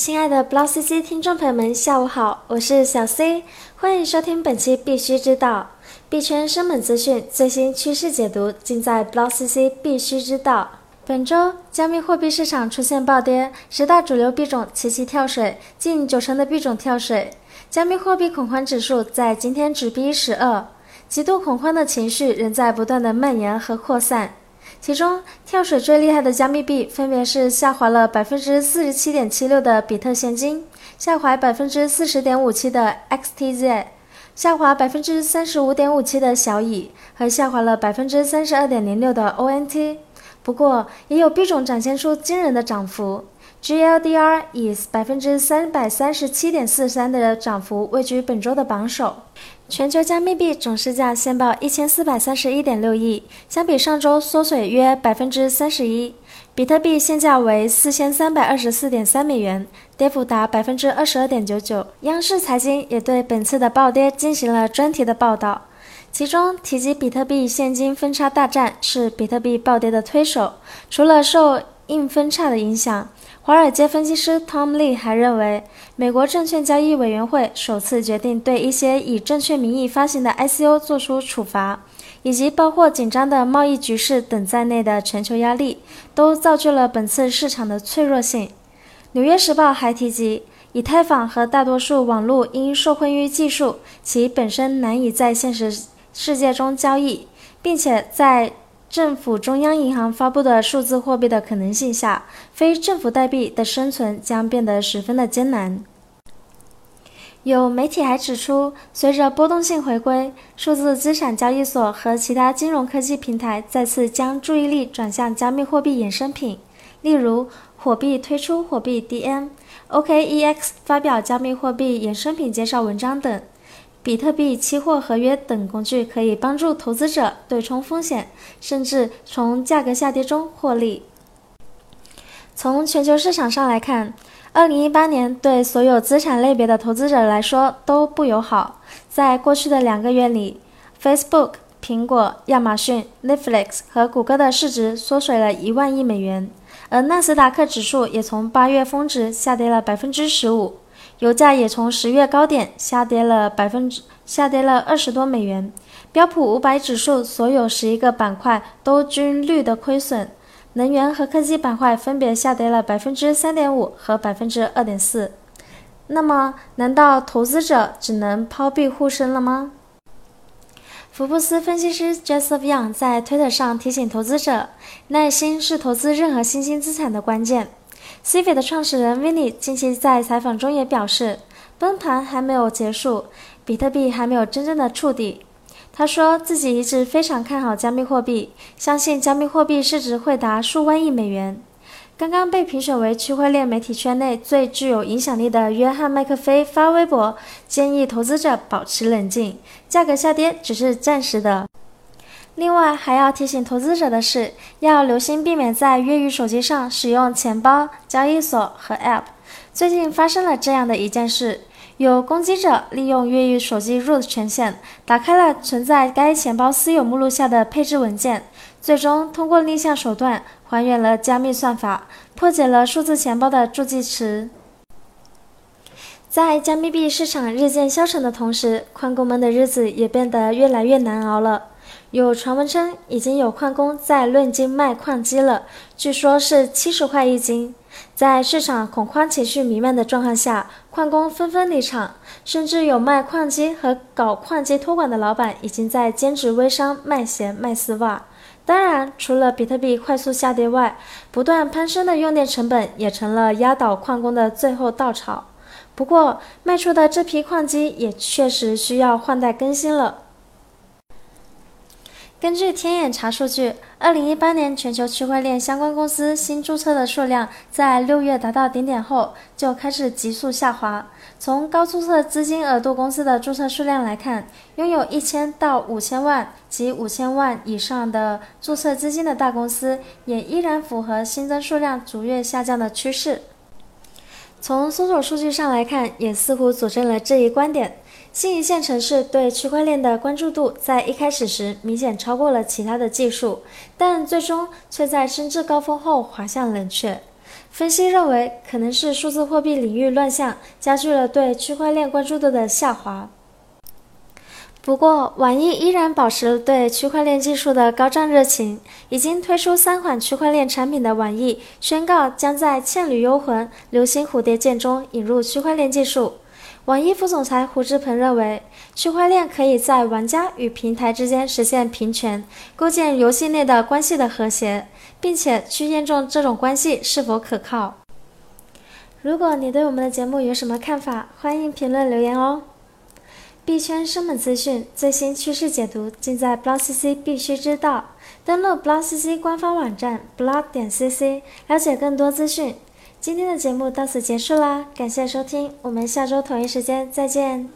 亲爱的 Block CC 听众朋友们，下午好，我是小 C，欢迎收听本期必须知道币圈生猛资讯最新趋势解读，尽在 Block CC 必须知道。本周加密货币市场出现暴跌，十大主流币种齐齐跳水，近九成的币种跳水。加密货币恐慌指数在今天直逼十二，极度恐慌的情绪仍在不断的蔓延和扩散。其中跳水最厉害的加密币分别是下滑了百分之四十七点七六的比特现金，下滑百分之四十点五七的 XTZ，下滑百分之三十五点五七的小蚁和下滑了百分之三十二点零六的 ONT。不过，也有币种展现出惊人的涨幅，GLDR 以百分之三百三十七点四三的涨幅位居本周的榜首。全球加密币总市价现报一千四百三十一点六亿，相比上周缩水约百分之三十一。比特币现价为四千三百二十四点三美元，跌幅达百分之二十二点九九。央视财经也对本次的暴跌进行了专题的报道。其中提及比特币现金分叉大战是比特币暴跌的推手。除了受硬分叉的影响，华尔街分析师 Tom Lee 还认为，美国证券交易委员会首次决定对一些以证券名义发行的 ICO 做出处罚，以及包括紧张的贸易局势等在内的全球压力，都造就了本次市场的脆弱性。《纽约时报》还提及。以太坊和大多数网络因受困于技术，其本身难以在现实世界中交易，并且在政府中央银行发布的数字货币的可能性下，非政府代币的生存将变得十分的艰难。有媒体还指出，随着波动性回归，数字资产交易所和其他金融科技平台再次将注意力转向加密货币衍生品，例如火币推出火币 DM。OKEX 发表加密货币衍生品介绍文章等，比特币期货合约等工具可以帮助投资者对冲风险，甚至从价格下跌中获利。从全球市场上来看，2018年对所有资产类别的投资者来说都不友好。在过去的两个月里，Facebook、苹果、亚马逊、Netflix 和谷歌的市值缩水了一万亿美元。而纳斯达克指数也从八月峰值下跌了百分之十五，油价也从十月高点下跌了百分之下跌了二十多美元。标普五百指数所有十一个板块都均绿的亏损，能源和科技板块分别下跌了百分之三点五和百分之二点四。那么，难道投资者只能抛币护身了吗？福布斯分析师 Joseph Young 在推特上提醒投资者，耐心是投资任何新兴资产的关键。C f i 的创始人 Vinny 近期在采访中也表示，崩盘还没有结束，比特币还没有真正的触底。他说自己一直非常看好加密货币，相信加密货币市值会达数万亿美元。刚刚被评选为区块链媒体圈内最具有影响力的约翰·麦克菲发微博，建议投资者保持冷静，价格下跌只是暂时的。另外，还要提醒投资者的是，要留心避免在越狱手机上使用钱包、交易所和 App。最近发生了这样的一件事：有攻击者利用越狱手机 root 权限，打开了存在该钱包私有目录下的配置文件。最终通过逆向手段还原了加密算法，破解了数字钱包的助记词。在加密币市场日渐消沉的同时，矿工们的日子也变得越来越难熬了。有传闻称，已经有矿工在论斤卖矿机了，据说是七十块一斤。在市场恐慌情绪弥漫的状况下，矿工纷纷离场，甚至有卖矿机和搞矿机托管的老板已经在兼职微商卖鞋、卖丝袜。当然，除了比特币快速下跌外，不断攀升的用电成本也成了压倒矿工的最后稻草。不过，卖出的这批矿机也确实需要换代更新了。根据天眼查数据，二零一八年全球区块链相关公司新注册的数量在六月达到顶点后就开始急速下滑。从高注册资金额度公司的注册数量来看，拥有一千到五千万及五千万以上的注册资金的大公司也依然符合新增数量逐月下降的趋势。从搜索数据上来看，也似乎佐证了这一观点。新一线城市对区块链的关注度在一开始时明显超过了其他的技术，但最终却在升至高峰后滑向冷却。分析认为，可能是数字货币领域乱象加剧了对区块链关注度的下滑。不过，网易依然保持对区块链技术的高涨热情。已经推出三款区块链产品的网易宣告，将在《倩女幽魂》《流星蝴蝶剑》中引入区块链技术。网易副总裁胡志鹏认为，区块链可以在玩家与平台之间实现平权，构建游戏内的关系的和谐，并且去验证这种关系是否可靠。如果你对我们的节目有什么看法，欢迎评论留言哦。币圈生猛资讯、最新趋势解读，尽在 BlockCC 必须知道。登录 BlockCC 官方网站 block 点 cc，了解更多资讯。今天的节目到此结束啦，感谢收听，我们下周同一时间再见。